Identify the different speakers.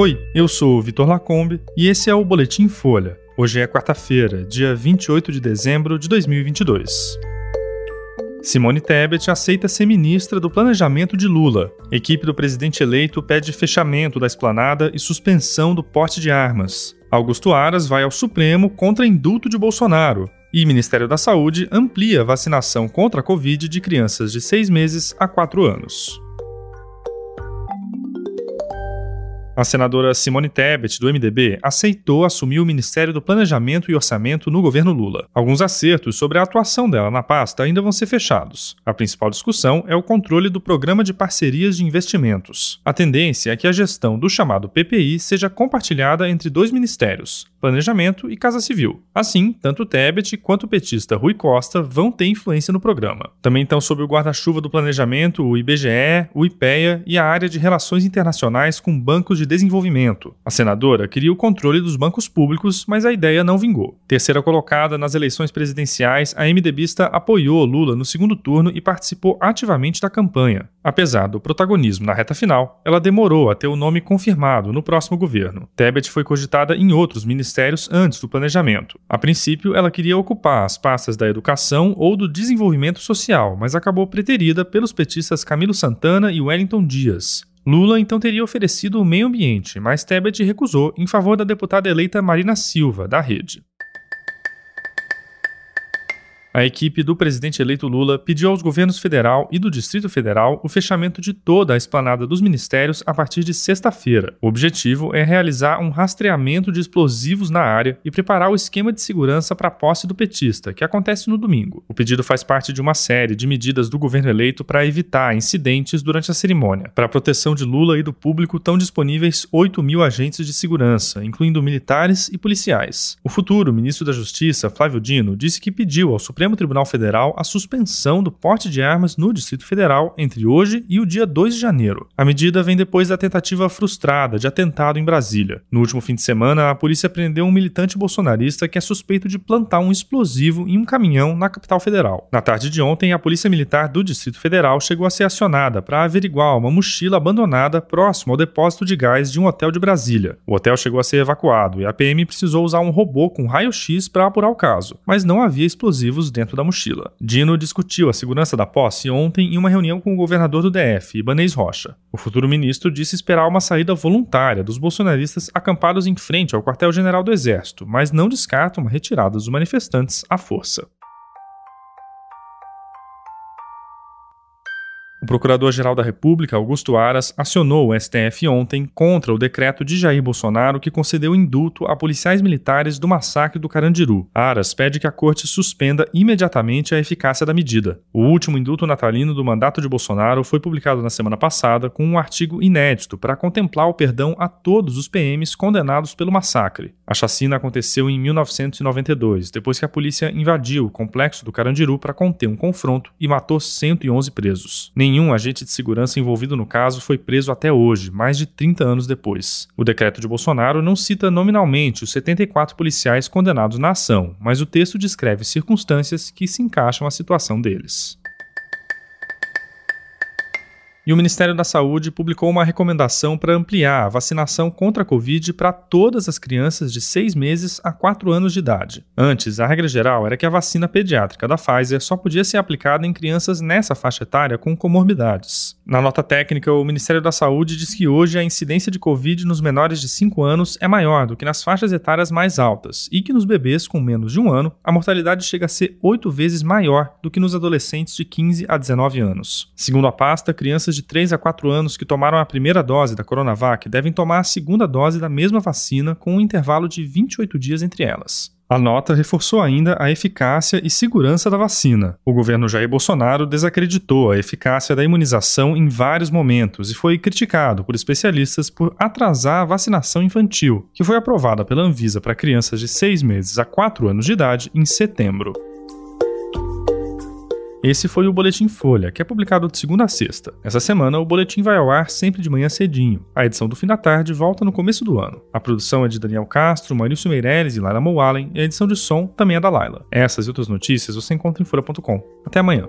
Speaker 1: Oi, eu sou o Vitor Lacombe e esse é o Boletim Folha. Hoje é quarta-feira, dia 28 de dezembro de 2022. Simone Tebet aceita ser ministra do Planejamento de Lula. Equipe do presidente eleito pede fechamento da esplanada e suspensão do porte de armas. Augusto Aras vai ao Supremo contra indulto de Bolsonaro. E Ministério da Saúde amplia a vacinação contra a Covid de crianças de 6 meses a 4 anos. A senadora Simone Tebet, do MDB, aceitou assumir o Ministério do Planejamento e Orçamento no governo Lula. Alguns acertos sobre a atuação dela na pasta ainda vão ser fechados. A principal discussão é o controle do Programa de Parcerias de Investimentos. A tendência é que a gestão do chamado PPI seja compartilhada entre dois ministérios, Planejamento e Casa Civil. Assim, tanto Tebet quanto o petista Rui Costa vão ter influência no programa. Também estão sob o guarda-chuva do planejamento o IBGE, o IPEA e a área de relações internacionais com bancos de desenvolvimento. A senadora queria o controle dos bancos públicos, mas a ideia não vingou. Terceira colocada nas eleições presidenciais, a MDBista apoiou Lula no segundo turno e participou ativamente da campanha. Apesar do protagonismo na reta final, ela demorou a ter o nome confirmado no próximo governo. Tebet foi cogitada em outros ministérios antes do planejamento. A princípio, ela queria ocupar as pastas da educação ou do desenvolvimento social, mas acabou preterida pelos petistas Camilo Santana e Wellington Dias. Lula então teria oferecido o meio ambiente, mas Tebet recusou em favor da deputada eleita Marina Silva, da Rede. A equipe do presidente eleito Lula pediu aos governos federal e do Distrito Federal o fechamento de toda a esplanada dos ministérios a partir de sexta-feira. O objetivo é realizar um rastreamento de explosivos na área e preparar o esquema de segurança para a posse do petista, que acontece no domingo. O pedido faz parte de uma série de medidas do governo eleito para evitar incidentes durante a cerimônia. Para a proteção de Lula e do público, estão disponíveis 8 mil agentes de segurança, incluindo militares e policiais. O futuro ministro da Justiça, Flávio Dino, disse que pediu ao Supremo Supremo Tribunal Federal a suspensão do porte de armas no Distrito Federal entre hoje e o dia 2 de janeiro. A medida vem depois da tentativa frustrada de atentado em Brasília. No último fim de semana, a polícia prendeu um militante bolsonarista que é suspeito de plantar um explosivo em um caminhão na capital federal. Na tarde de ontem, a Polícia Militar do Distrito Federal chegou a ser acionada para averiguar uma mochila abandonada próximo ao depósito de gás de um hotel de Brasília. O hotel chegou a ser evacuado e a PM precisou usar um robô com raio-x para apurar o caso, mas não havia explosivos dentro da mochila. Dino discutiu a segurança da posse ontem em uma reunião com o governador do DF, Ibanez Rocha. O futuro ministro disse esperar uma saída voluntária dos bolsonaristas acampados em frente ao quartel-general do Exército, mas não descarta uma retirada dos manifestantes à força. O Procurador-Geral da República, Augusto Aras, acionou o STF ontem contra o decreto de Jair Bolsonaro que concedeu indulto a policiais militares do massacre do Carandiru. Aras pede que a corte suspenda imediatamente a eficácia da medida. O último indulto natalino do mandato de Bolsonaro foi publicado na semana passada com um artigo inédito para contemplar o perdão a todos os PMs condenados pelo massacre. A chacina aconteceu em 1992, depois que a polícia invadiu o complexo do Carandiru para conter um confronto e matou 111 presos. Nenhum agente de segurança envolvido no caso foi preso até hoje, mais de 30 anos depois. O decreto de Bolsonaro não cita nominalmente os 74 policiais condenados na ação, mas o texto descreve circunstâncias que se encaixam à situação deles. E o Ministério da Saúde publicou uma recomendação para ampliar a vacinação contra a Covid para todas as crianças de 6 meses a 4 anos de idade. Antes, a regra geral era que a vacina pediátrica da Pfizer só podia ser aplicada em crianças nessa faixa etária com comorbidades. Na nota técnica, o Ministério da Saúde diz que hoje a incidência de Covid nos menores de 5 anos é maior do que nas faixas etárias mais altas e que nos bebês com menos de um ano a mortalidade chega a ser 8 vezes maior do que nos adolescentes de 15 a 19 anos. Segundo a pasta, crianças crianças de 3 a 4 anos que tomaram a primeira dose da Coronavac devem tomar a segunda dose da mesma vacina com um intervalo de 28 dias entre elas. A nota reforçou ainda a eficácia e segurança da vacina. O governo Jair Bolsonaro desacreditou a eficácia da imunização em vários momentos e foi criticado por especialistas por atrasar a vacinação infantil, que foi aprovada pela Anvisa para crianças de 6 meses a 4 anos de idade em setembro. Esse foi o Boletim Folha, que é publicado de segunda a sexta. Essa semana, o boletim vai ao ar sempre de manhã cedinho. A edição do fim da tarde volta no começo do ano. A produção é de Daniel Castro, Maurício Meirelles e Laila Moalen, e a edição de som também é da Laila. Essas e outras notícias você encontra em folha.com. Até amanhã.